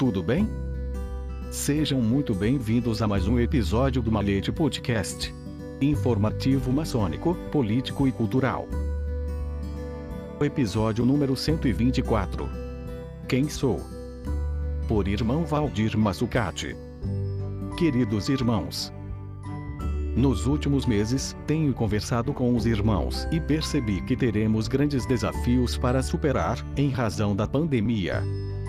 Tudo bem? Sejam muito bem-vindos a mais um episódio do Malete Podcast. Informativo maçônico, político e cultural. Episódio número 124. Quem sou? Por irmão Valdir Massucati. Queridos irmãos, nos últimos meses, tenho conversado com os irmãos e percebi que teremos grandes desafios para superar, em razão da pandemia.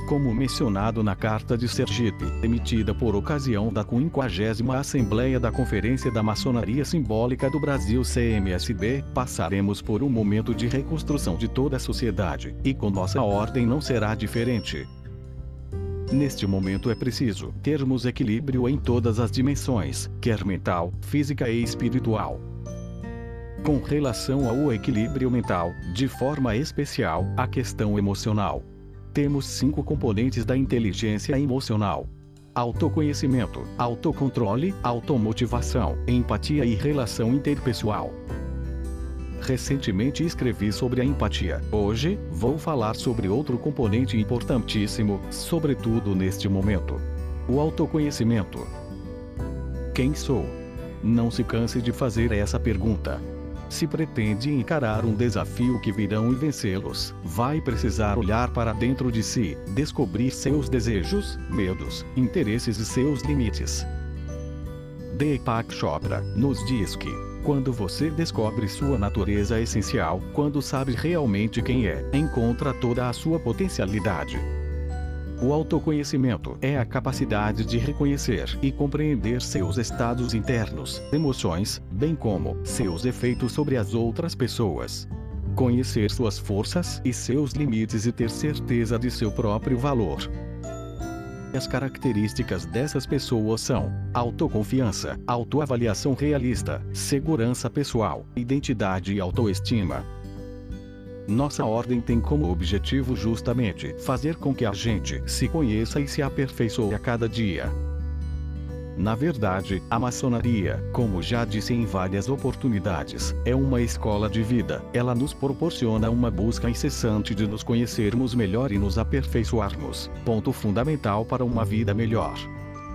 Como mencionado na carta de Sergipe, emitida por ocasião da 50 Assembleia da Conferência da Maçonaria Simbólica do Brasil CMSB, passaremos por um momento de reconstrução de toda a sociedade, e com nossa ordem não será diferente. Neste momento é preciso termos equilíbrio em todas as dimensões, quer mental, física e espiritual. Com relação ao equilíbrio mental, de forma especial, a questão emocional. Temos cinco componentes da inteligência emocional: autoconhecimento, autocontrole, automotivação, empatia e relação interpessoal. Recentemente escrevi sobre a empatia. Hoje, vou falar sobre outro componente importantíssimo, sobretudo neste momento: o autoconhecimento. Quem sou? Não se canse de fazer essa pergunta. Se pretende encarar um desafio que virão e vencê-los, vai precisar olhar para dentro de si, descobrir seus desejos, medos, interesses e seus limites. Deepak Chopra nos diz que quando você descobre sua natureza essencial, quando sabe realmente quem é, encontra toda a sua potencialidade. O autoconhecimento é a capacidade de reconhecer e compreender seus estados internos, emoções, bem como seus efeitos sobre as outras pessoas. Conhecer suas forças e seus limites e ter certeza de seu próprio valor. As características dessas pessoas são autoconfiança, autoavaliação realista, segurança pessoal, identidade e autoestima. Nossa ordem tem como objetivo justamente fazer com que a gente se conheça e se aperfeiçoe a cada dia. Na verdade, a maçonaria, como já disse em várias oportunidades, é uma escola de vida. Ela nos proporciona uma busca incessante de nos conhecermos melhor e nos aperfeiçoarmos. Ponto fundamental para uma vida melhor.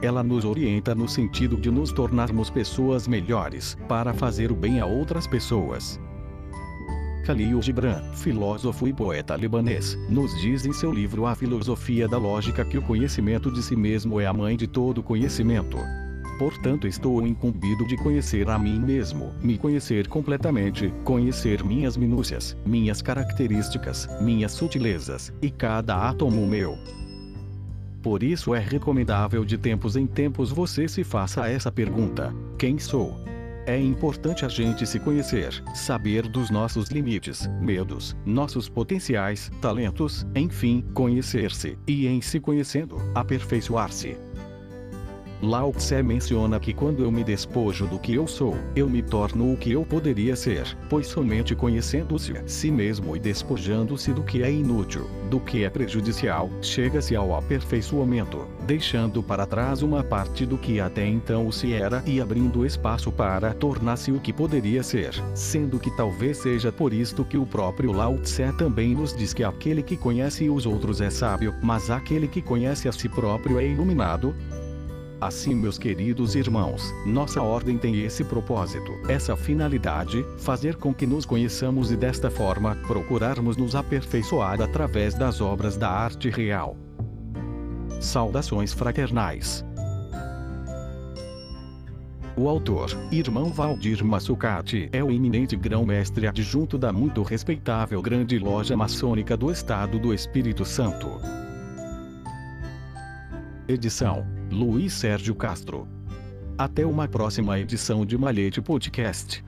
Ela nos orienta no sentido de nos tornarmos pessoas melhores, para fazer o bem a outras pessoas. Khalil Gibran, filósofo e poeta libanês, nos diz em seu livro A Filosofia da Lógica que o conhecimento de si mesmo é a mãe de todo conhecimento. Portanto, estou incumbido de conhecer a mim mesmo, me conhecer completamente, conhecer minhas minúcias, minhas características, minhas sutilezas, e cada átomo meu. Por isso é recomendável de tempos em tempos você se faça essa pergunta: Quem sou? É importante a gente se conhecer, saber dos nossos limites, medos, nossos potenciais, talentos, enfim, conhecer-se, e em se conhecendo, aperfeiçoar-se. Lao Tse menciona que quando eu me despojo do que eu sou, eu me torno o que eu poderia ser, pois somente conhecendo-se a si mesmo e despojando-se do que é inútil, do que é prejudicial, chega-se ao aperfeiçoamento, deixando para trás uma parte do que até então o se era e abrindo espaço para tornar-se o que poderia ser, sendo que talvez seja por isto que o próprio Lao Tse também nos diz que aquele que conhece os outros é sábio, mas aquele que conhece a si próprio é iluminado, Assim, meus queridos irmãos, nossa ordem tem esse propósito, essa finalidade, fazer com que nos conheçamos e desta forma, procurarmos nos aperfeiçoar através das obras da arte real. Saudações fraternais. O autor, irmão Valdir Massucati, é o eminente grão-mestre adjunto da muito respeitável Grande Loja Maçônica do Estado do Espírito Santo. Edição Luiz Sérgio Castro. Até uma próxima edição de Malhete Podcast.